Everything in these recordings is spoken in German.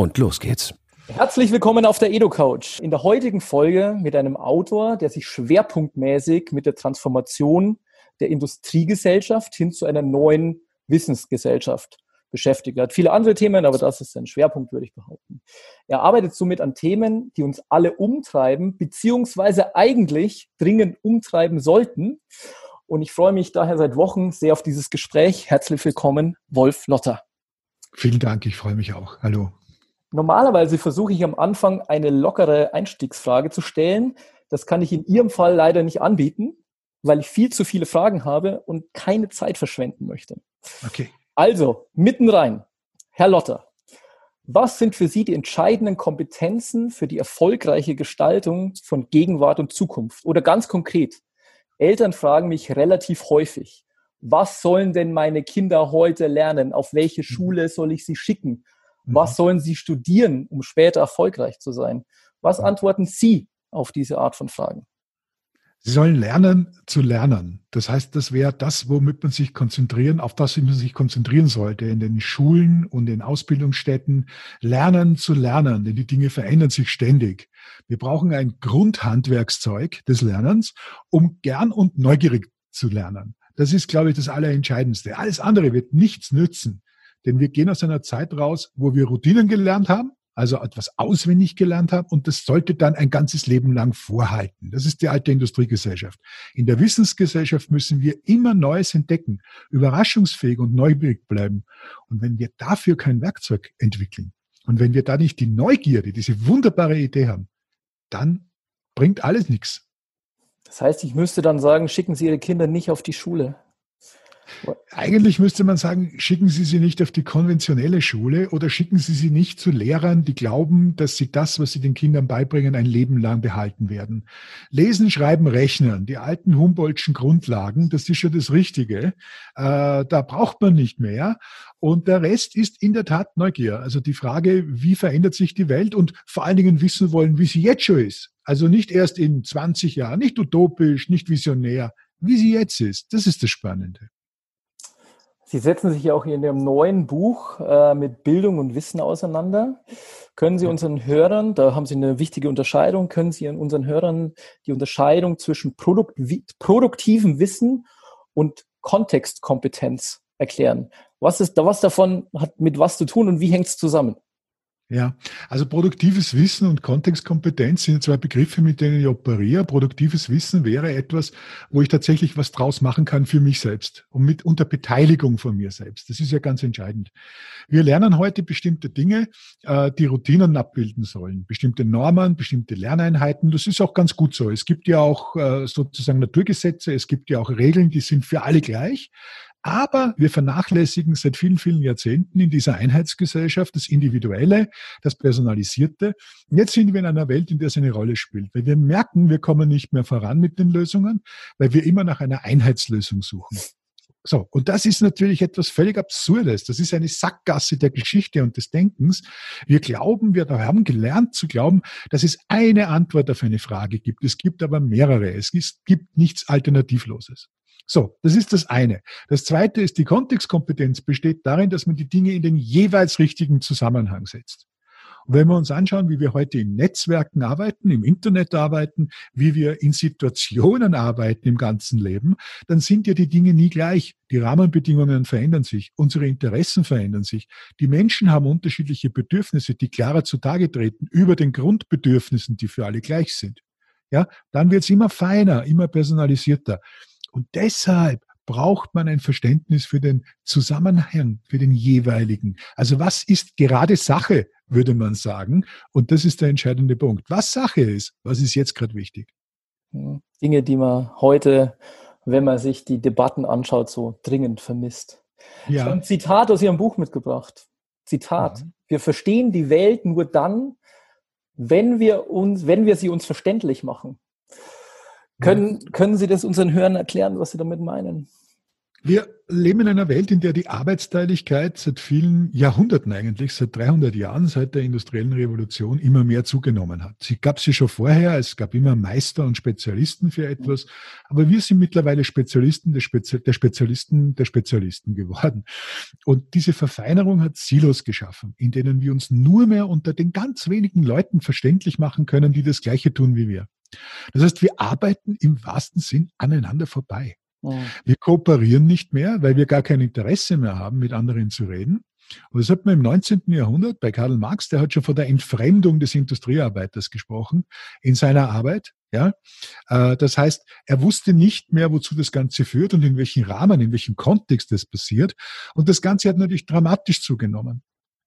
Und los geht's. Herzlich willkommen auf der EduCouch. In der heutigen Folge mit einem Autor, der sich schwerpunktmäßig mit der Transformation der Industriegesellschaft hin zu einer neuen Wissensgesellschaft beschäftigt. Er hat viele andere Themen, aber das ist sein Schwerpunkt, würde ich behaupten. Er arbeitet somit an Themen, die uns alle umtreiben, beziehungsweise eigentlich dringend umtreiben sollten. Und ich freue mich daher seit Wochen sehr auf dieses Gespräch. Herzlich willkommen, Wolf Lotter. Vielen Dank, ich freue mich auch. Hallo. Normalerweise versuche ich am Anfang eine lockere Einstiegsfrage zu stellen. Das kann ich in Ihrem Fall leider nicht anbieten, weil ich viel zu viele Fragen habe und keine Zeit verschwenden möchte. Okay. Also, mitten rein. Herr Lotter, was sind für Sie die entscheidenden Kompetenzen für die erfolgreiche Gestaltung von Gegenwart und Zukunft? Oder ganz konkret, Eltern fragen mich relativ häufig, was sollen denn meine Kinder heute lernen? Auf welche mhm. Schule soll ich sie schicken? Was mhm. sollen sie studieren, um später erfolgreich zu sein? Was antworten Sie auf diese Art von Fragen? Sie sollen lernen zu lernen. Das heißt, das wäre das, womit man sich konzentrieren, auf das man sich konzentrieren sollte in den Schulen und in Ausbildungsstätten. Lernen zu lernen, denn die Dinge verändern sich ständig. Wir brauchen ein Grundhandwerkszeug des Lernens, um gern und neugierig zu lernen. Das ist, glaube ich, das Allerentscheidendste. Alles andere wird nichts nützen. Denn wir gehen aus einer Zeit raus, wo wir Routinen gelernt haben, also etwas auswendig gelernt haben und das sollte dann ein ganzes Leben lang vorhalten. Das ist die alte Industriegesellschaft. In der Wissensgesellschaft müssen wir immer Neues entdecken, überraschungsfähig und neugierig bleiben. Und wenn wir dafür kein Werkzeug entwickeln und wenn wir da nicht die Neugierde, diese wunderbare Idee haben, dann bringt alles nichts. Das heißt, ich müsste dann sagen, schicken Sie Ihre Kinder nicht auf die Schule. Eigentlich müsste man sagen, schicken Sie sie nicht auf die konventionelle Schule oder schicken Sie sie nicht zu Lehrern, die glauben, dass sie das, was sie den Kindern beibringen, ein Leben lang behalten werden. Lesen, Schreiben, Rechnen, die alten Humboldtschen Grundlagen, das ist schon das Richtige. Äh, da braucht man nicht mehr. Und der Rest ist in der Tat Neugier. Also die Frage, wie verändert sich die Welt und vor allen Dingen wissen wollen, wie sie jetzt schon ist. Also nicht erst in 20 Jahren, nicht utopisch, nicht visionär, wie sie jetzt ist. Das ist das Spannende. Sie setzen sich ja auch in Ihrem neuen Buch äh, mit Bildung und Wissen auseinander. Können Sie unseren Hörern, da haben Sie eine wichtige Unterscheidung, können Sie unseren Hörern die Unterscheidung zwischen Produkt, produktivem Wissen und Kontextkompetenz erklären? Was ist da was davon hat mit was zu tun und wie hängt es zusammen? Ja, also produktives Wissen und Kontextkompetenz sind zwei Begriffe, mit denen ich operiere. Produktives Wissen wäre etwas, wo ich tatsächlich was draus machen kann für mich selbst und mit unter Beteiligung von mir selbst. Das ist ja ganz entscheidend. Wir lernen heute bestimmte Dinge, äh, die Routinen abbilden sollen, bestimmte Normen, bestimmte Lerneinheiten. Das ist auch ganz gut so. Es gibt ja auch äh, sozusagen Naturgesetze, es gibt ja auch Regeln, die sind für alle gleich. Aber wir vernachlässigen seit vielen, vielen Jahrzehnten in dieser Einheitsgesellschaft das Individuelle, das Personalisierte. Jetzt sind wir in einer Welt, in der es eine Rolle spielt, weil wir merken, wir kommen nicht mehr voran mit den Lösungen, weil wir immer nach einer Einheitslösung suchen. So, und das ist natürlich etwas völlig Absurdes. Das ist eine Sackgasse der Geschichte und des Denkens. Wir glauben, wir haben gelernt zu glauben, dass es eine Antwort auf eine Frage gibt. Es gibt aber mehrere. Es gibt nichts Alternativloses. So, das ist das eine. Das zweite ist, die Kontextkompetenz besteht darin, dass man die Dinge in den jeweils richtigen Zusammenhang setzt. Und wenn wir uns anschauen, wie wir heute in Netzwerken arbeiten, im Internet arbeiten, wie wir in Situationen arbeiten im ganzen Leben, dann sind ja die Dinge nie gleich. Die Rahmenbedingungen verändern sich, unsere Interessen verändern sich. Die Menschen haben unterschiedliche Bedürfnisse, die klarer zutage treten über den Grundbedürfnissen, die für alle gleich sind. Ja, dann wird es immer feiner, immer personalisierter. Und deshalb braucht man ein Verständnis für den Zusammenhang, für den jeweiligen. Also was ist gerade Sache, würde man sagen. Und das ist der entscheidende Punkt. Was Sache ist, was ist jetzt gerade wichtig? Dinge, die man heute, wenn man sich die Debatten anschaut, so dringend vermisst. Ja. Ich habe ein Zitat aus Ihrem Buch mitgebracht. Zitat. Mhm. Wir verstehen die Welt nur dann, wenn wir uns, wenn wir sie uns verständlich machen. Können, können Sie das unseren Hörern erklären, was Sie damit meinen? Wir leben in einer Welt, in der die Arbeitsteiligkeit seit vielen Jahrhunderten eigentlich, seit 300 Jahren, seit der industriellen Revolution immer mehr zugenommen hat. Sie gab sie schon vorher, es gab immer Meister und Spezialisten für etwas, aber wir sind mittlerweile Spezialisten der, Spezi der Spezialisten der Spezialisten geworden. Und diese Verfeinerung hat Silos geschaffen, in denen wir uns nur mehr unter den ganz wenigen Leuten verständlich machen können, die das Gleiche tun wie wir. Das heißt, wir arbeiten im wahrsten Sinn aneinander vorbei. Wir kooperieren nicht mehr, weil wir gar kein Interesse mehr haben, mit anderen zu reden. Und das hat man im 19. Jahrhundert bei Karl Marx, der hat schon von der Entfremdung des Industriearbeiters gesprochen in seiner Arbeit. Ja, äh, das heißt, er wusste nicht mehr, wozu das Ganze führt und in welchem Rahmen, in welchem Kontext das passiert. Und das Ganze hat natürlich dramatisch zugenommen.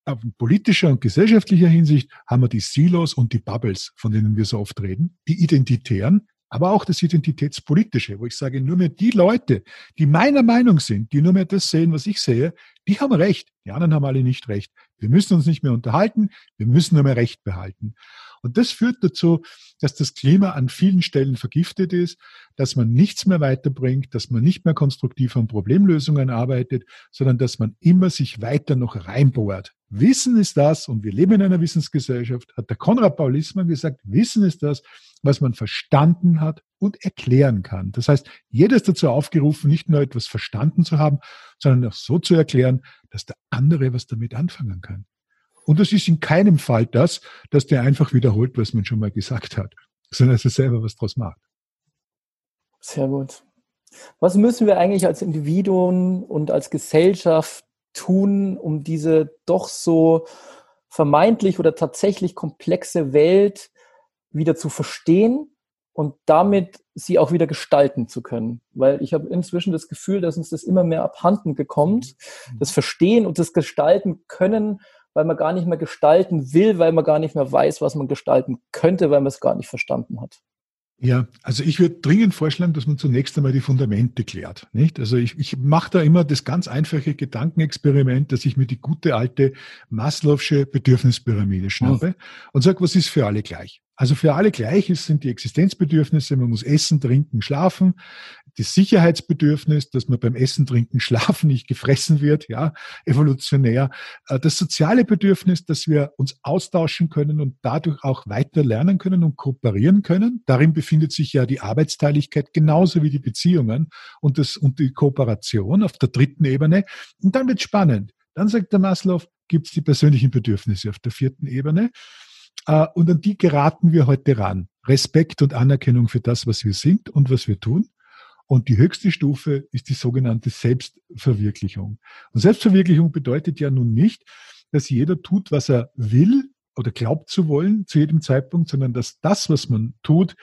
Auf politischer und gesellschaftlicher Hinsicht haben wir die Silos und die Bubbles, von denen wir so oft reden, die Identitären, aber auch das Identitätspolitische, wo ich sage, nur mehr die Leute, die meiner Meinung sind, die nur mehr das sehen, was ich sehe, die haben recht. Die anderen haben alle nicht recht. Wir müssen uns nicht mehr unterhalten, wir müssen nur mehr Recht behalten. Und das führt dazu, dass das Klima an vielen Stellen vergiftet ist, dass man nichts mehr weiterbringt, dass man nicht mehr konstruktiv an Problemlösungen arbeitet, sondern dass man immer sich weiter noch reinbohrt. Wissen ist das, und wir leben in einer Wissensgesellschaft, hat der Konrad Paulismann gesagt, Wissen ist das, was man verstanden hat und erklären kann. Das heißt, jeder ist dazu aufgerufen, nicht nur etwas verstanden zu haben, sondern auch so zu erklären, dass der andere was damit anfangen kann. Und das ist in keinem Fall das, dass der einfach wiederholt, was man schon mal gesagt hat, sondern dass er selber was draus macht. Sehr gut. Was müssen wir eigentlich als Individuen und als Gesellschaft tun, um diese doch so vermeintlich oder tatsächlich komplexe Welt wieder zu verstehen und damit sie auch wieder gestalten zu können. Weil ich habe inzwischen das Gefühl, dass uns das immer mehr abhanden gekommt, mhm. das Verstehen und das Gestalten können, weil man gar nicht mehr gestalten will, weil man gar nicht mehr weiß, was man gestalten könnte, weil man es gar nicht verstanden hat. Ja, also ich würde dringend vorschlagen, dass man zunächst einmal die Fundamente klärt. Nicht? Also ich, ich mache da immer das ganz einfache Gedankenexperiment, dass ich mir die gute alte Maslow'sche Bedürfnispyramide schnappe mhm. und sage, was ist für alle gleich? Also für alle gleich sind die Existenzbedürfnisse, man muss essen, trinken, schlafen. Das Sicherheitsbedürfnis, dass man beim Essen, Trinken, Schlafen nicht gefressen wird, ja, evolutionär. Äh, das soziale Bedürfnis, dass wir uns austauschen können und dadurch auch weiter lernen können und kooperieren können. Darin befindet sich ja die Arbeitsteiligkeit genauso wie die Beziehungen und, das, und die Kooperation auf der dritten Ebene. Und dann wird spannend. Dann sagt der Maslow, gibt es die persönlichen Bedürfnisse auf der vierten Ebene. Äh, und an die geraten wir heute ran. Respekt und Anerkennung für das, was wir sind und was wir tun. Und die höchste Stufe ist die sogenannte Selbstverwirklichung. Und Selbstverwirklichung bedeutet ja nun nicht, dass jeder tut, was er will oder glaubt zu wollen zu jedem Zeitpunkt, sondern dass das, was man tut,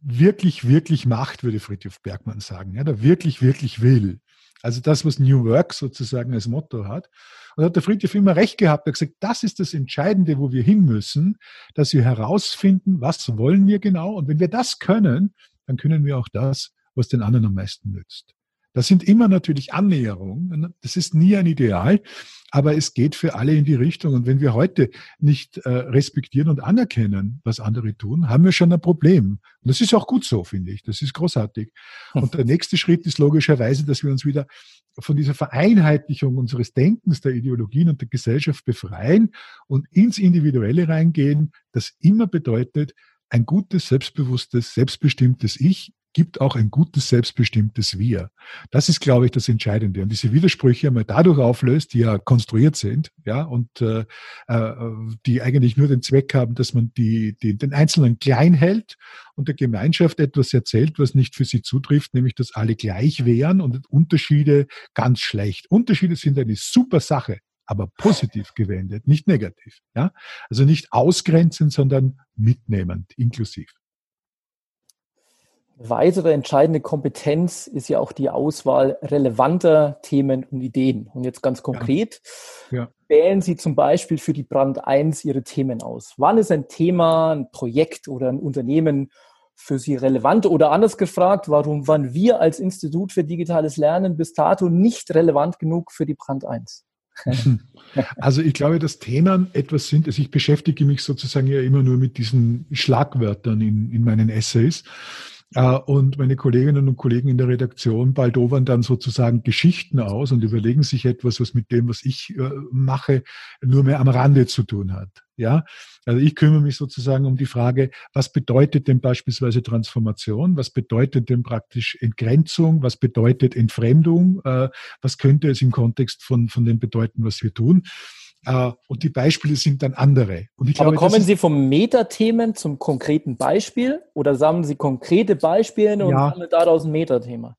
wirklich, wirklich macht, würde Friedrich Bergmann sagen. Ja, der wirklich, wirklich will. Also das, was New Work sozusagen als Motto hat. Und hat der Friedrich immer recht gehabt. Er hat gesagt, das ist das Entscheidende, wo wir hin müssen, dass wir herausfinden, was wollen wir genau. Und wenn wir das können, dann können wir auch das, was den anderen am meisten nützt. Das sind immer natürlich Annäherungen. Das ist nie ein Ideal, aber es geht für alle in die Richtung. Und wenn wir heute nicht äh, respektieren und anerkennen, was andere tun, haben wir schon ein Problem. Und das ist auch gut so, finde ich. Das ist großartig. Hm. Und der nächste Schritt ist logischerweise, dass wir uns wieder von dieser Vereinheitlichung unseres Denkens, der Ideologien und der Gesellschaft befreien und ins Individuelle reingehen, das immer bedeutet, ein gutes, selbstbewusstes, selbstbestimmtes Ich gibt auch ein gutes, selbstbestimmtes Wir. Das ist, glaube ich, das Entscheidende. Und diese Widersprüche einmal dadurch auflöst, die ja konstruiert sind, ja, und äh, äh, die eigentlich nur den Zweck haben, dass man die, die, den Einzelnen klein hält und der Gemeinschaft etwas erzählt, was nicht für sie zutrifft, nämlich dass alle gleich wären und Unterschiede ganz schlecht. Unterschiede sind eine super Sache aber positiv gewendet, nicht negativ. Ja? Also nicht ausgrenzend, sondern mitnehmend, inklusiv weitere entscheidende Kompetenz ist ja auch die Auswahl relevanter Themen und Ideen. Und jetzt ganz konkret, ja. Ja. wählen Sie zum Beispiel für die Brand 1 Ihre Themen aus. Wann ist ein Thema, ein Projekt oder ein Unternehmen für Sie relevant? Oder anders gefragt, warum waren wir als Institut für digitales Lernen bis dato nicht relevant genug für die Brand 1? Also ich glaube, dass Themen etwas sind, also ich beschäftige mich sozusagen ja immer nur mit diesen Schlagwörtern in, in meinen Essays. Äh, und meine Kolleginnen und Kollegen in der Redaktion baldowern dann sozusagen Geschichten aus und überlegen sich etwas, was mit dem, was ich äh, mache, nur mehr am Rande zu tun hat. Ja, also ich kümmere mich sozusagen um die Frage, was bedeutet denn beispielsweise Transformation? Was bedeutet denn praktisch Entgrenzung? Was bedeutet Entfremdung? Äh, was könnte es im Kontext von, von dem bedeuten, was wir tun? Äh, und die Beispiele sind dann andere. Glaube, Aber kommen Sie vom Metathemen zum konkreten Beispiel oder sammeln Sie konkrete Beispiele und ja. sammeln daraus ein Metathema?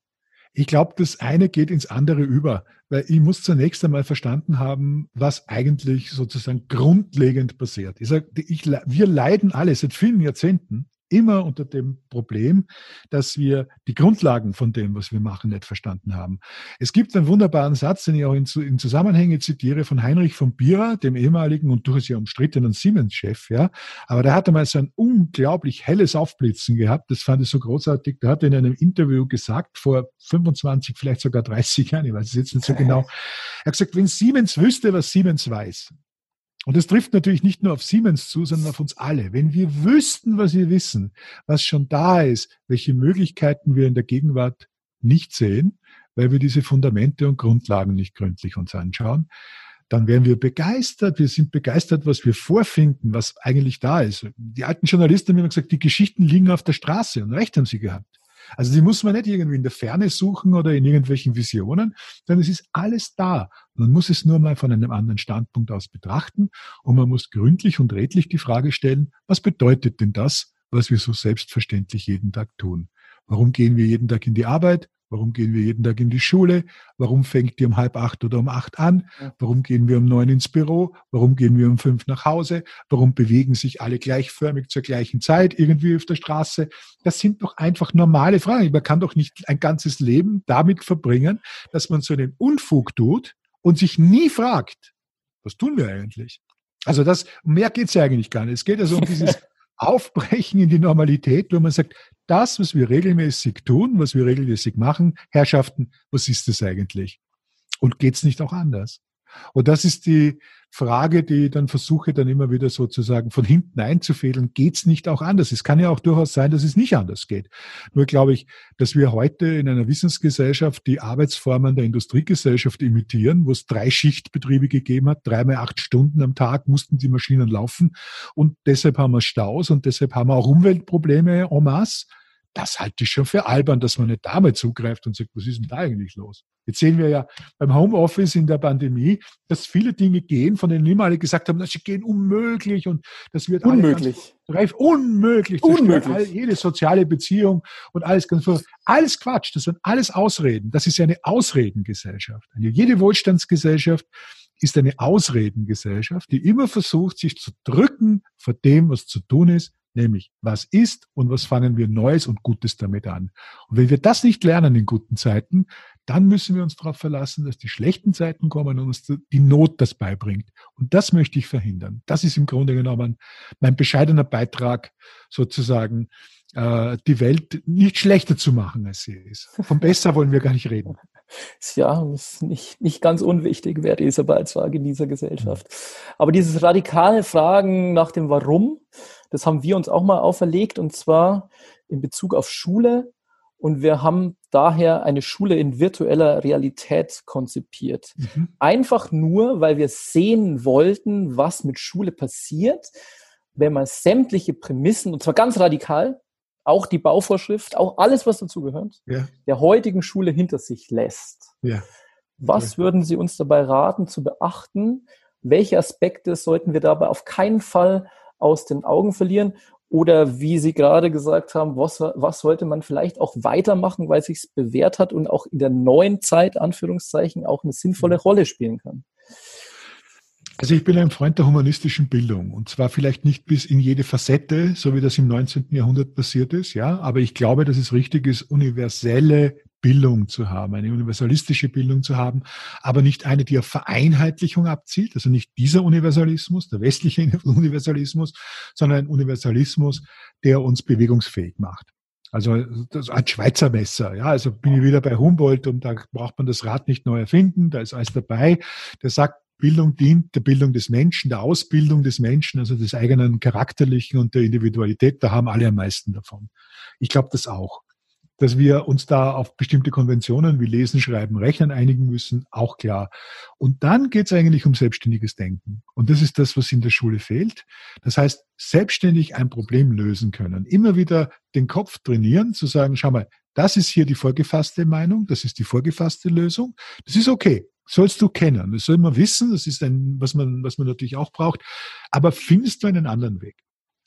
Ich glaube, das eine geht ins andere über, weil ich muss zunächst einmal verstanden haben, was eigentlich sozusagen grundlegend passiert. Ich sag, ich, wir leiden alle seit vielen Jahrzehnten immer unter dem Problem, dass wir die Grundlagen von dem, was wir machen, nicht verstanden haben. Es gibt einen wunderbaren Satz, den ich auch in, in Zusammenhänge zitiere, von Heinrich von Bierer, dem ehemaligen und durchaus ja umstrittenen Siemens-Chef, ja. Aber der hatte mal so ein unglaublich helles Aufblitzen gehabt. Das fand ich so großartig. Der hat in einem Interview gesagt, vor 25, vielleicht sogar 30 Jahren, ich weiß es jetzt nicht so genau. Er hat gesagt, wenn Siemens wüsste, was Siemens weiß, und das trifft natürlich nicht nur auf Siemens zu, sondern auf uns alle. Wenn wir wüssten, was wir wissen, was schon da ist, welche Möglichkeiten wir in der Gegenwart nicht sehen, weil wir diese Fundamente und Grundlagen nicht gründlich uns anschauen, dann wären wir begeistert. Wir sind begeistert, was wir vorfinden, was eigentlich da ist. Die alten Journalisten haben immer gesagt, die Geschichten liegen auf der Straße und recht haben sie gehabt. Also die muss man nicht irgendwie in der Ferne suchen oder in irgendwelchen Visionen, sondern es ist alles da. Man muss es nur mal von einem anderen Standpunkt aus betrachten und man muss gründlich und redlich die Frage stellen, was bedeutet denn das, was wir so selbstverständlich jeden Tag tun? Warum gehen wir jeden Tag in die Arbeit? Warum gehen wir jeden Tag in die Schule? Warum fängt die um halb acht oder um acht an? Warum gehen wir um neun ins Büro? Warum gehen wir um fünf nach Hause? Warum bewegen sich alle gleichförmig zur gleichen Zeit irgendwie auf der Straße? Das sind doch einfach normale Fragen. Man kann doch nicht ein ganzes Leben damit verbringen, dass man so einen Unfug tut und sich nie fragt, was tun wir eigentlich? Also das, mehr geht's ja eigentlich gar nicht. Es geht also um dieses Aufbrechen in die Normalität, wo man sagt, das, was wir regelmäßig tun, was wir regelmäßig machen, Herrschaften, was ist das eigentlich? Und geht's nicht auch anders? Und das ist die Frage, die ich dann versuche, dann immer wieder sozusagen von hinten einzufädeln. Geht's nicht auch anders? Es kann ja auch durchaus sein, dass es nicht anders geht. Nur glaube ich, dass wir heute in einer Wissensgesellschaft die Arbeitsformen der Industriegesellschaft imitieren, wo es drei Schichtbetriebe gegeben hat, dreimal acht Stunden am Tag mussten die Maschinen laufen. Und deshalb haben wir Staus und deshalb haben wir auch Umweltprobleme en masse das halte ich schon für albern, dass man nicht damit zugreift und sagt, was ist denn da eigentlich los? Jetzt sehen wir ja beim Homeoffice in der Pandemie, dass viele Dinge gehen, von denen immer alle gesagt haben, das gehen unmöglich und das wird unmöglich. Reif, unmöglich. Unmöglich. All, jede soziale Beziehung und alles ganz Alles Quatsch. Das sind alles Ausreden. Das ist ja eine Ausredengesellschaft. Eine, jede Wohlstandsgesellschaft ist eine Ausredengesellschaft, die immer versucht, sich zu drücken vor dem, was zu tun ist, nämlich was ist und was fangen wir Neues und Gutes damit an. Und wenn wir das nicht lernen in guten Zeiten, dann müssen wir uns darauf verlassen, dass die schlechten Zeiten kommen und uns die Not das beibringt. Und das möchte ich verhindern. Das ist im Grunde genommen mein bescheidener Beitrag, sozusagen äh, die Welt nicht schlechter zu machen, als sie ist. Von besser wollen wir gar nicht reden. Ja, ist nicht, nicht ganz unwichtig, wäre diese Beizwage in dieser Gesellschaft. Aber dieses radikale Fragen nach dem Warum, das haben wir uns auch mal auferlegt und zwar in Bezug auf Schule. Und wir haben daher eine Schule in virtueller Realität konzipiert. Mhm. Einfach nur, weil wir sehen wollten, was mit Schule passiert, wenn man sämtliche Prämissen, und zwar ganz radikal, auch die Bauvorschrift, auch alles, was dazugehört, ja. der heutigen Schule hinter sich lässt. Ja. Was ja. würden Sie uns dabei raten zu beachten? Welche Aspekte sollten wir dabei auf keinen Fall aus den Augen verlieren? Oder wie Sie gerade gesagt haben, was, was sollte man vielleicht auch weitermachen, weil es sich bewährt hat und auch in der neuen Zeit, Anführungszeichen, auch eine sinnvolle mhm. Rolle spielen kann? Also ich bin ein Freund der humanistischen Bildung und zwar vielleicht nicht bis in jede Facette, so wie das im 19. Jahrhundert passiert ist, ja, aber ich glaube, dass es richtig ist, universelle Bildung zu haben, eine universalistische Bildung zu haben, aber nicht eine, die auf Vereinheitlichung abzielt, also nicht dieser Universalismus, der westliche Universalismus, sondern ein Universalismus, der uns bewegungsfähig macht. Also das ein Schweizer Messer, ja, also bin ich wieder bei Humboldt und da braucht man das Rad nicht neu erfinden, da ist alles dabei. Der sagt, Bildung dient der Bildung des Menschen, der Ausbildung des Menschen, also des eigenen Charakterlichen und der Individualität. Da haben alle am meisten davon. Ich glaube das auch dass wir uns da auf bestimmte Konventionen wie Lesen, Schreiben, Rechnen einigen müssen, auch klar. Und dann geht es eigentlich um selbstständiges Denken. Und das ist das, was in der Schule fehlt. Das heißt, selbstständig ein Problem lösen können. Immer wieder den Kopf trainieren, zu sagen, schau mal, das ist hier die vorgefasste Meinung, das ist die vorgefasste Lösung. Das ist okay. Sollst du kennen. Das soll man wissen. Das ist ein, was man, was man natürlich auch braucht. Aber findest du einen anderen Weg?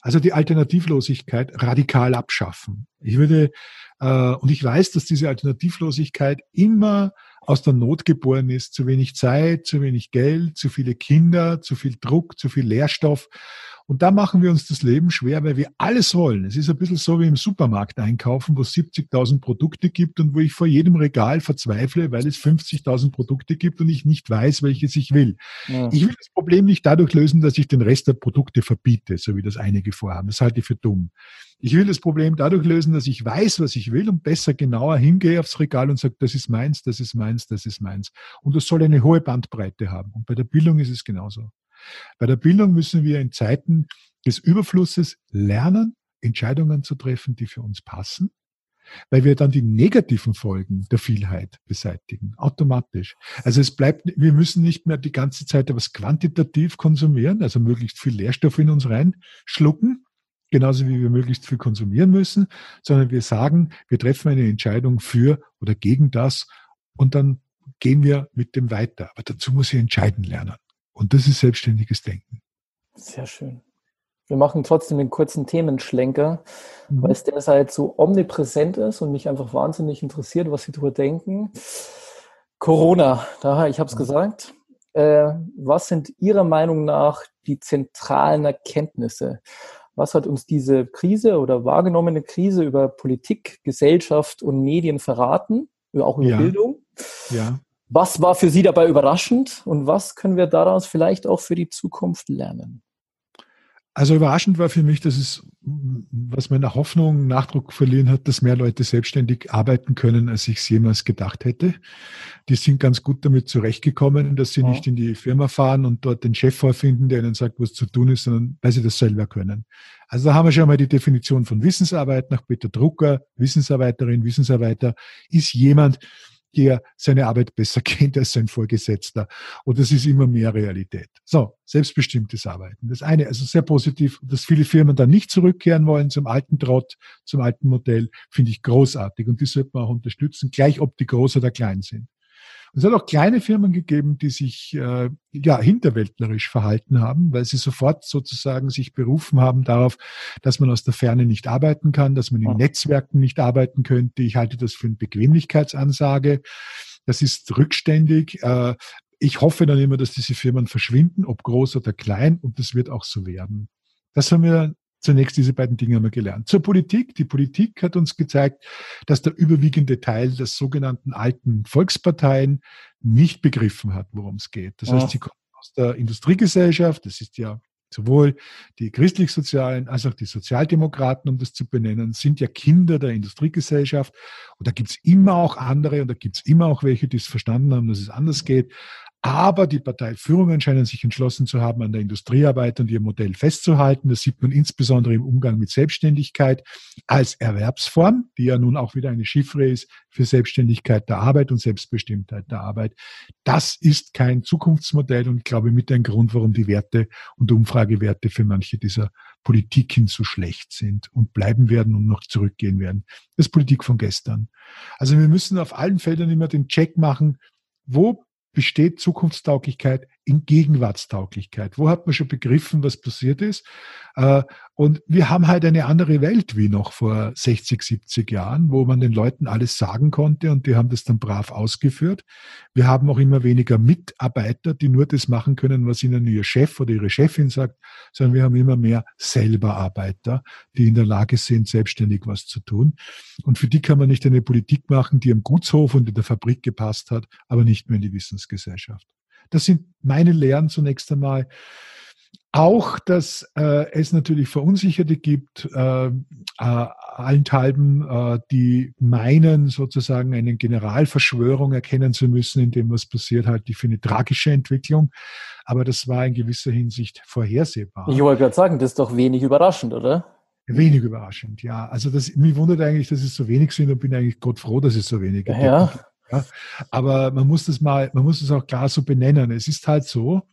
Also die Alternativlosigkeit radikal abschaffen. Ich würde, äh, und ich weiß, dass diese Alternativlosigkeit immer aus der Not geboren ist. Zu wenig Zeit, zu wenig Geld, zu viele Kinder, zu viel Druck, zu viel Leerstoff. Und da machen wir uns das Leben schwer, weil wir alles wollen. Es ist ein bisschen so wie im Supermarkt einkaufen, wo es 70.000 Produkte gibt und wo ich vor jedem Regal verzweifle, weil es 50.000 Produkte gibt und ich nicht weiß, welches ich will. Ja. Ich will das Problem nicht dadurch lösen, dass ich den Rest der Produkte verbiete, so wie das einige vorhaben. Das halte ich für dumm. Ich will das Problem dadurch lösen, dass ich weiß, was ich will und besser genauer hingehe aufs Regal und sage, das ist meins, das ist meins, das ist meins. Und das soll eine hohe Bandbreite haben. Und bei der Bildung ist es genauso. Bei der Bildung müssen wir in Zeiten des Überflusses lernen, Entscheidungen zu treffen, die für uns passen, weil wir dann die negativen Folgen der Vielheit beseitigen, automatisch. Also es bleibt, wir müssen nicht mehr die ganze Zeit etwas quantitativ konsumieren, also möglichst viel Lehrstoff in uns reinschlucken, genauso wie wir möglichst viel konsumieren müssen, sondern wir sagen, wir treffen eine Entscheidung für oder gegen das und dann gehen wir mit dem weiter. Aber dazu muss ich entscheiden lernen. Und das ist selbstständiges Denken. Sehr schön. Wir machen trotzdem den kurzen Themenschlenker, mhm. weil es derzeit so omnipräsent ist und mich einfach wahnsinnig interessiert, was Sie darüber denken. Corona, daher, ich habe es mhm. gesagt. Äh, was sind Ihrer Meinung nach die zentralen Erkenntnisse? Was hat uns diese Krise oder wahrgenommene Krise über Politik, Gesellschaft und Medien verraten? Auch über ja. Bildung? Ja. Was war für Sie dabei überraschend und was können wir daraus vielleicht auch für die Zukunft lernen? Also überraschend war für mich, dass es, was meiner Hoffnung Nachdruck verliehen hat, dass mehr Leute selbstständig arbeiten können, als ich es jemals gedacht hätte. Die sind ganz gut damit zurechtgekommen, dass sie ja. nicht in die Firma fahren und dort den Chef vorfinden, der ihnen sagt, was zu tun ist, sondern weil sie das selber können. Also da haben wir schon mal die Definition von Wissensarbeit nach Peter Drucker. Wissensarbeiterin, Wissensarbeiter ist jemand, der seine Arbeit besser kennt als sein Vorgesetzter. Und das ist immer mehr Realität. So, selbstbestimmtes Arbeiten. Das eine, also sehr positiv, dass viele Firmen dann nicht zurückkehren wollen zum alten Trott, zum alten Modell, finde ich großartig. Und die sollte man auch unterstützen, gleich ob die groß oder klein sind. Es hat auch kleine Firmen gegeben, die sich äh, ja hinterwäldlerisch verhalten haben, weil sie sofort sozusagen sich berufen haben darauf, dass man aus der Ferne nicht arbeiten kann, dass man in Netzwerken nicht arbeiten könnte. Ich halte das für eine Bequemlichkeitsansage. Das ist rückständig. Äh, ich hoffe dann immer, dass diese Firmen verschwinden, ob groß oder klein, und das wird auch so werden. Das haben wir Zunächst diese beiden Dinge haben wir gelernt. Zur Politik. Die Politik hat uns gezeigt, dass der überwiegende Teil der sogenannten alten Volksparteien nicht begriffen hat, worum es geht. Das ja. heißt, sie kommen aus der Industriegesellschaft. Das ist ja sowohl die christlich-sozialen als auch die Sozialdemokraten, um das zu benennen, sind ja Kinder der Industriegesellschaft. Und da gibt es immer auch andere und da gibt es immer auch welche, die es verstanden haben, dass es anders geht. Aber die Parteiführungen scheinen sich entschlossen zu haben, an der Industriearbeit und ihr Modell festzuhalten. Das sieht man insbesondere im Umgang mit Selbstständigkeit als Erwerbsform, die ja nun auch wieder eine Chiffre ist für Selbstständigkeit der Arbeit und Selbstbestimmtheit der Arbeit. Das ist kein Zukunftsmodell und ich glaube mit ein Grund, warum die Werte und Umfragewerte für manche dieser Politiken so schlecht sind und bleiben werden und noch zurückgehen werden. Das ist Politik von gestern. Also wir müssen auf allen Feldern immer den Check machen, wo besteht Zukunftstauglichkeit in Gegenwartstauglichkeit. Wo hat man schon begriffen, was passiert ist? Äh, und wir haben halt eine andere Welt wie noch vor 60, 70 Jahren, wo man den Leuten alles sagen konnte und die haben das dann brav ausgeführt. Wir haben auch immer weniger Mitarbeiter, die nur das machen können, was ihnen ihr Chef oder ihre Chefin sagt, sondern wir haben immer mehr selber Arbeiter, die in der Lage sind, selbstständig was zu tun. Und für die kann man nicht eine Politik machen, die am Gutshof und in der Fabrik gepasst hat, aber nicht mehr in die Wissensgesellschaft. Das sind meine Lehren zunächst einmal. auch, dass äh, es natürlich Verunsicherte gibt, äh, äh, allenthalben, äh, die meinen, sozusagen eine Generalverschwörung erkennen zu müssen, in dem was passiert, halte ich für eine tragische Entwicklung. Aber das war in gewisser Hinsicht vorhersehbar. Ich wollte gerade sagen, das ist doch wenig überraschend, oder? Wenig überraschend, ja. Also das, mich wundert eigentlich, dass es so wenig sind und bin eigentlich Gott froh, dass es so wenig gibt. Ja. Ja. Aber man muss das mal, man muss es auch klar so benennen. Es ist halt so,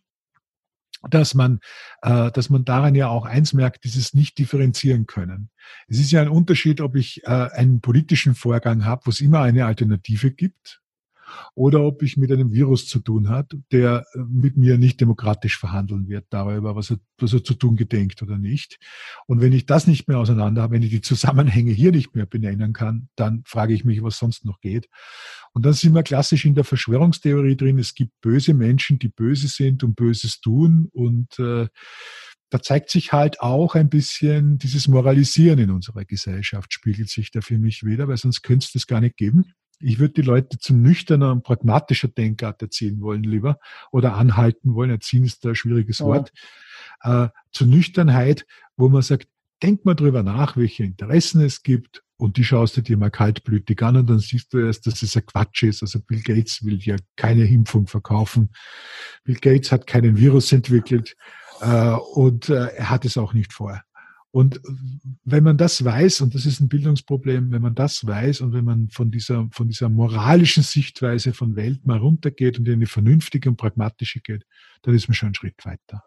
dass man, äh, dass man daran ja auch eins merkt, dieses nicht differenzieren können. Es ist ja ein Unterschied, ob ich äh, einen politischen Vorgang habe, wo es immer eine Alternative gibt, oder ob ich mit einem Virus zu tun hat, der äh, mit mir nicht demokratisch verhandeln wird darüber, was er, was er zu tun gedenkt oder nicht. Und wenn ich das nicht mehr auseinander habe, wenn ich die Zusammenhänge hier nicht mehr benennen kann, dann frage ich mich, was sonst noch geht. Und dann sind wir klassisch in der Verschwörungstheorie drin. Es gibt böse Menschen, die böse sind und Böses tun und äh, da zeigt sich halt auch ein bisschen dieses Moralisieren in unserer Gesellschaft, spiegelt sich da für mich wieder, weil sonst könnte es das gar nicht geben. Ich würde die Leute zu nüchterner und pragmatischer Denkart erziehen wollen lieber oder anhalten wollen. Erziehen ist da ein schwieriges ja. Wort. Äh, zur Nüchternheit, wo man sagt, denk mal drüber nach, welche Interessen es gibt und die schaust du dir mal kaltblütig an und dann siehst du erst, dass es ein Quatsch ist. Also Bill Gates will ja keine Impfung verkaufen. Bill Gates hat keinen Virus entwickelt äh, und äh, er hat es auch nicht vor. Und wenn man das weiß, und das ist ein Bildungsproblem, wenn man das weiß und wenn man von dieser, von dieser moralischen Sichtweise von Welt mal runtergeht und in eine vernünftige und pragmatische geht, dann ist man schon einen Schritt weiter.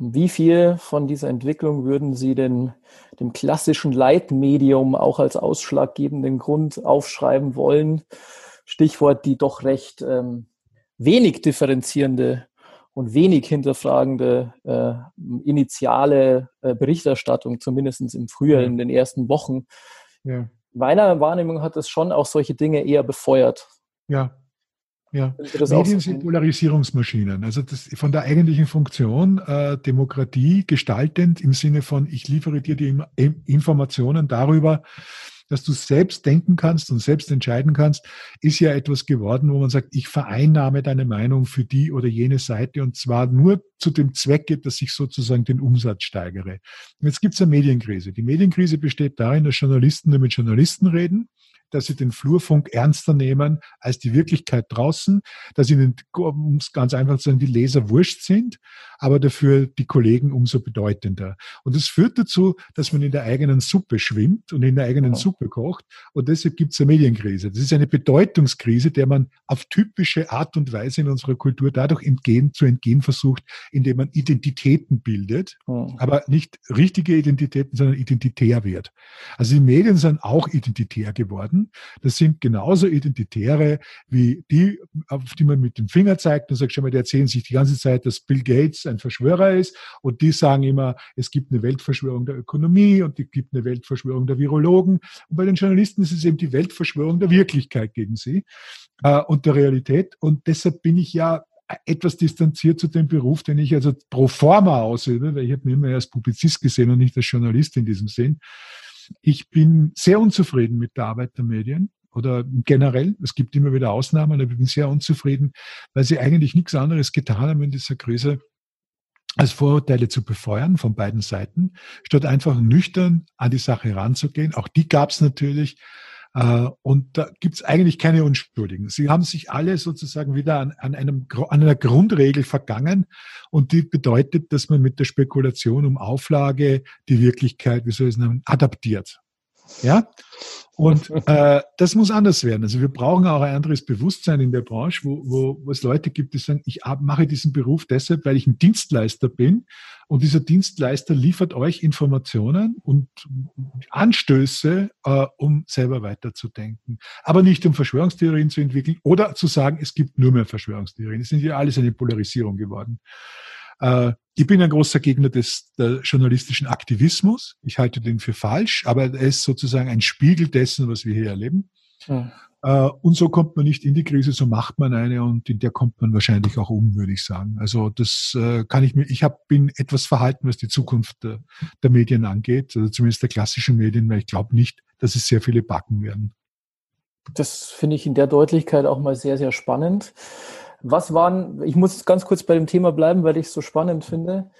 Wie viel von dieser Entwicklung würden Sie denn dem klassischen Leitmedium auch als ausschlaggebenden Grund aufschreiben wollen? Stichwort die doch recht ähm, wenig differenzierende und wenig hinterfragende äh, initiale äh, Berichterstattung, zumindest im Frühjahr, in den ersten Wochen. Ja. Meiner Wahrnehmung hat es schon auch solche Dinge eher befeuert. Ja. Ja, Medien sind Polarisierungsmaschinen. Also das, von der eigentlichen Funktion äh, Demokratie gestaltend im Sinne von, ich liefere dir die Informationen darüber, dass du selbst denken kannst und selbst entscheiden kannst, ist ja etwas geworden, wo man sagt, ich vereinnahme deine Meinung für die oder jene Seite und zwar nur zu dem Zwecke, dass ich sozusagen den Umsatz steigere. Jetzt gibt es eine Medienkrise. Die Medienkrise besteht darin, dass Journalisten nur mit Journalisten reden dass sie den Flurfunk ernster nehmen als die Wirklichkeit draußen, dass ihnen, um es ganz einfach zu sagen, die Leser wurscht sind, aber dafür die Kollegen umso bedeutender. Und das führt dazu, dass man in der eigenen Suppe schwimmt und in der eigenen Suppe kocht. Und deshalb gibt es eine Medienkrise. Das ist eine Bedeutungskrise, der man auf typische Art und Weise in unserer Kultur dadurch entgehen, zu entgehen versucht, indem man Identitäten bildet, mhm. aber nicht richtige Identitäten, sondern identitär wird. Also die Medien sind auch identitär geworden. Das sind genauso Identitäre wie die, auf die man mit dem Finger zeigt und sagt, schau mal, die erzählen sich die ganze Zeit, dass Bill Gates ein Verschwörer ist und die sagen immer, es gibt eine Weltverschwörung der Ökonomie und es gibt eine Weltverschwörung der Virologen. Und bei den Journalisten ist es eben die Weltverschwörung der Wirklichkeit gegen sie äh, und der Realität. Und deshalb bin ich ja etwas distanziert zu dem Beruf, den ich also pro forma ausübe, weil ich habe mich immer als Publizist gesehen und nicht als Journalist in diesem Sinn. Ich bin sehr unzufrieden mit der Arbeit der Medien oder generell. Es gibt immer wieder Ausnahmen, aber ich bin sehr unzufrieden, weil sie eigentlich nichts anderes getan haben in dieser Krise, als Vorurteile zu befeuern von beiden Seiten, statt einfach nüchtern an die Sache ranzugehen. Auch die gab es natürlich, und da gibt es eigentlich keine Unschuldigen. Sie haben sich alle sozusagen wieder an, an, einem, an einer Grundregel vergangen und die bedeutet, dass man mit der Spekulation um Auflage die Wirklichkeit, wie soll ich es nennen, adaptiert. Ja? Und äh, das muss anders werden. Also wir brauchen auch ein anderes Bewusstsein in der Branche, wo, wo, wo es Leute gibt, die sagen, ich mache diesen Beruf deshalb, weil ich ein Dienstleister bin. Und dieser Dienstleister liefert euch Informationen und Anstöße, äh, um selber weiterzudenken. Aber nicht um Verschwörungstheorien zu entwickeln oder zu sagen, es gibt nur mehr Verschwörungstheorien. Es sind ja alles eine Polarisierung geworden. Äh, ich bin ein großer Gegner des journalistischen Aktivismus. Ich halte den für falsch, aber er ist sozusagen ein Spiegel dessen, was wir hier erleben. Hm. Äh, und so kommt man nicht in die Krise, so macht man eine und in der kommt man wahrscheinlich auch um, würde ich sagen. Also das äh, kann ich mir, ich hab, bin etwas verhalten, was die Zukunft der, der Medien angeht, also zumindest der klassischen Medien, weil ich glaube nicht, dass es sehr viele backen werden. Das finde ich in der Deutlichkeit auch mal sehr, sehr spannend. Was waren, ich muss ganz kurz bei dem Thema bleiben, weil ich es so spannend finde.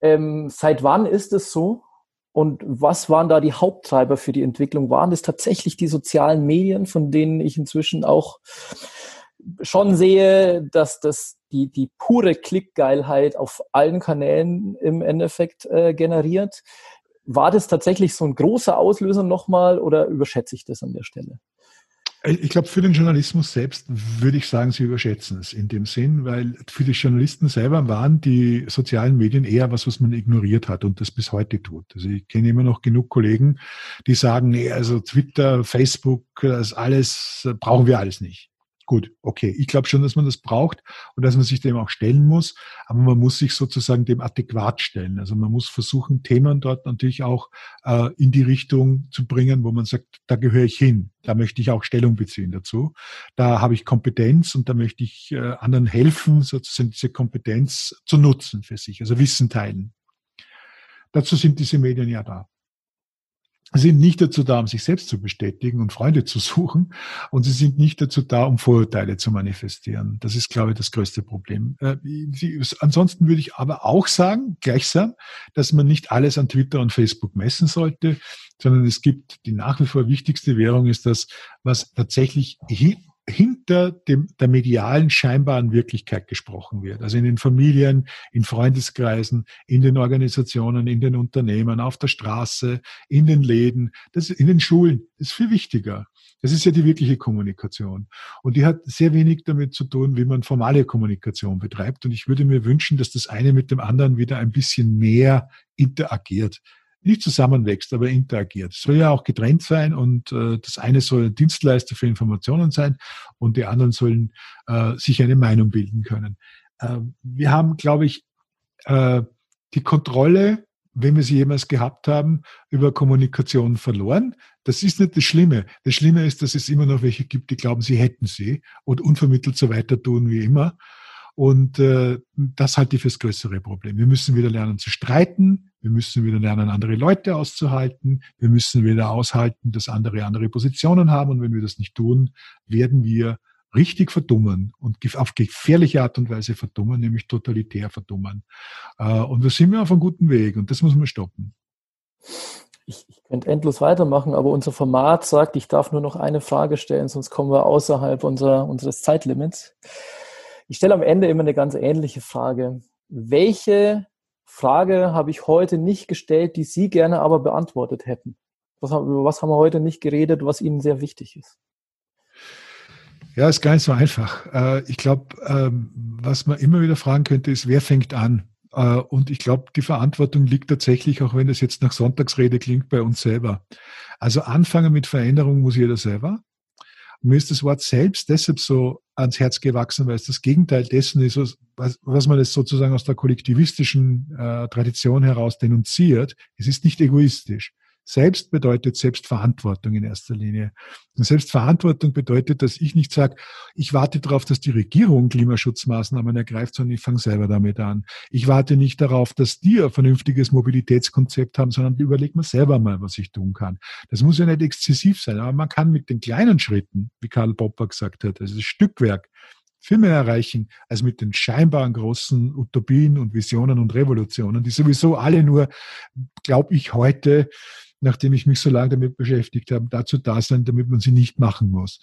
Ähm, seit wann ist es so? Und was waren da die Haupttreiber für die Entwicklung? Waren es tatsächlich die sozialen Medien, von denen ich inzwischen auch schon sehe, dass das die, die pure Klickgeilheit auf allen Kanälen im Endeffekt äh, generiert? War das tatsächlich so ein großer Auslöser nochmal oder überschätze ich das an der Stelle? Ich glaube, für den Journalismus selbst würde ich sagen, sie überschätzen es in dem Sinn, weil für die Journalisten selber waren die sozialen Medien eher was, was man ignoriert hat und das bis heute tut. Also ich kenne immer noch genug Kollegen, die sagen, nee, also Twitter, Facebook, das alles brauchen wir alles nicht. Gut, okay. Ich glaube schon, dass man das braucht und dass man sich dem auch stellen muss, aber man muss sich sozusagen dem adäquat stellen. Also man muss versuchen, Themen dort natürlich auch äh, in die Richtung zu bringen, wo man sagt, da gehöre ich hin, da möchte ich auch Stellung beziehen dazu. Da habe ich Kompetenz und da möchte ich äh, anderen helfen, sozusagen diese Kompetenz zu nutzen für sich, also Wissen teilen. Dazu sind diese Medien ja da sind nicht dazu da, um sich selbst zu bestätigen und Freunde zu suchen. Und sie sind nicht dazu da, um Vorurteile zu manifestieren. Das ist, glaube ich, das größte Problem. Äh, ansonsten würde ich aber auch sagen, gleichsam, dass man nicht alles an Twitter und Facebook messen sollte, sondern es gibt die nach wie vor wichtigste Währung ist das, was tatsächlich hinter dem, der medialen scheinbaren Wirklichkeit gesprochen wird. Also in den Familien, in Freundeskreisen, in den Organisationen, in den Unternehmen, auf der Straße, in den Läden, das, in den Schulen. Das ist viel wichtiger. Das ist ja die wirkliche Kommunikation. Und die hat sehr wenig damit zu tun, wie man formale Kommunikation betreibt. Und ich würde mir wünschen, dass das eine mit dem anderen wieder ein bisschen mehr interagiert nicht zusammenwächst, aber interagiert. Es soll ja auch getrennt sein und äh, das eine soll Dienstleister für Informationen sein und die anderen sollen äh, sich eine Meinung bilden können. Äh, wir haben, glaube ich, äh, die Kontrolle, wenn wir sie jemals gehabt haben, über Kommunikation verloren. Das ist nicht das Schlimme. Das Schlimme ist, dass es immer noch welche gibt, die glauben, sie hätten sie und unvermittelt so weiter tun wie immer. Und äh, das halte ich fürs größere Problem. Wir müssen wieder lernen zu streiten. Wir müssen wieder lernen, andere Leute auszuhalten. Wir müssen wieder aushalten, dass andere andere Positionen haben. Und wenn wir das nicht tun, werden wir richtig verdummen und auf gefährliche Art und Weise verdummen, nämlich totalitär verdummen. Äh, und da sind wir auf einem guten Weg und das muss man stoppen. Ich, ich könnte endlos weitermachen, aber unser Format sagt, ich darf nur noch eine Frage stellen, sonst kommen wir außerhalb unserer, unseres Zeitlimits. Ich stelle am Ende immer eine ganz ähnliche Frage. Welche Frage habe ich heute nicht gestellt, die Sie gerne aber beantwortet hätten? Was, über was haben wir heute nicht geredet, was Ihnen sehr wichtig ist? Ja, ist gar nicht so einfach. Äh, ich glaube, ähm, was man immer wieder fragen könnte, ist, wer fängt an? Äh, und ich glaube, die Verantwortung liegt tatsächlich, auch wenn das jetzt nach Sonntagsrede klingt, bei uns selber. Also anfangen mit Veränderung muss jeder selber. Mir ist das Wort selbst deshalb so ans Herz gewachsen, weil es das Gegenteil dessen ist, was, was man jetzt sozusagen aus der kollektivistischen äh, Tradition heraus denunziert. Es ist nicht egoistisch. Selbst bedeutet Selbstverantwortung in erster Linie. Und Selbstverantwortung bedeutet, dass ich nicht sage, ich warte darauf, dass die Regierung Klimaschutzmaßnahmen ergreift, sondern ich fange selber damit an. Ich warte nicht darauf, dass die ein vernünftiges Mobilitätskonzept haben, sondern überlege mir selber mal, was ich tun kann. Das muss ja nicht exzessiv sein, aber man kann mit den kleinen Schritten, wie Karl Popper gesagt hat, also das Stückwerk, viel mehr erreichen als mit den scheinbaren großen Utopien und Visionen und Revolutionen, die sowieso alle nur, glaube ich, heute nachdem ich mich so lange damit beschäftigt habe, dazu da sein, damit man sie nicht machen muss.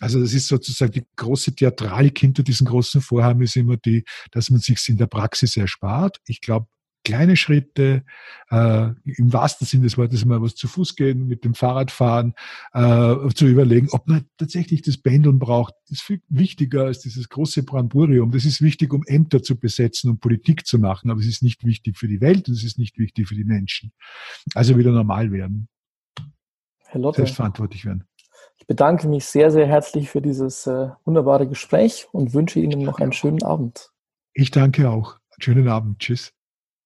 Also das ist sozusagen die große Theatralik hinter diesen großen Vorhaben ist immer die, dass man sich in der Praxis erspart. Ich glaube, kleine Schritte, äh, im wahrsten Sinne des Wortes mal was zu Fuß gehen, mit dem Fahrrad fahren, äh, zu überlegen, ob man tatsächlich das Pendeln braucht. Ist viel wichtiger als dieses große Bramburium. Das ist wichtig, um Ämter zu besetzen und Politik zu machen, aber es ist nicht wichtig für die Welt und es ist nicht wichtig für die Menschen. Also wieder normal werden. Herr Lotte, Selbstverantwortlich werden. Ich bedanke mich sehr, sehr herzlich für dieses äh, wunderbare Gespräch und wünsche Ihnen noch einen schönen Abend. Ich danke auch. Schönen Abend. Tschüss.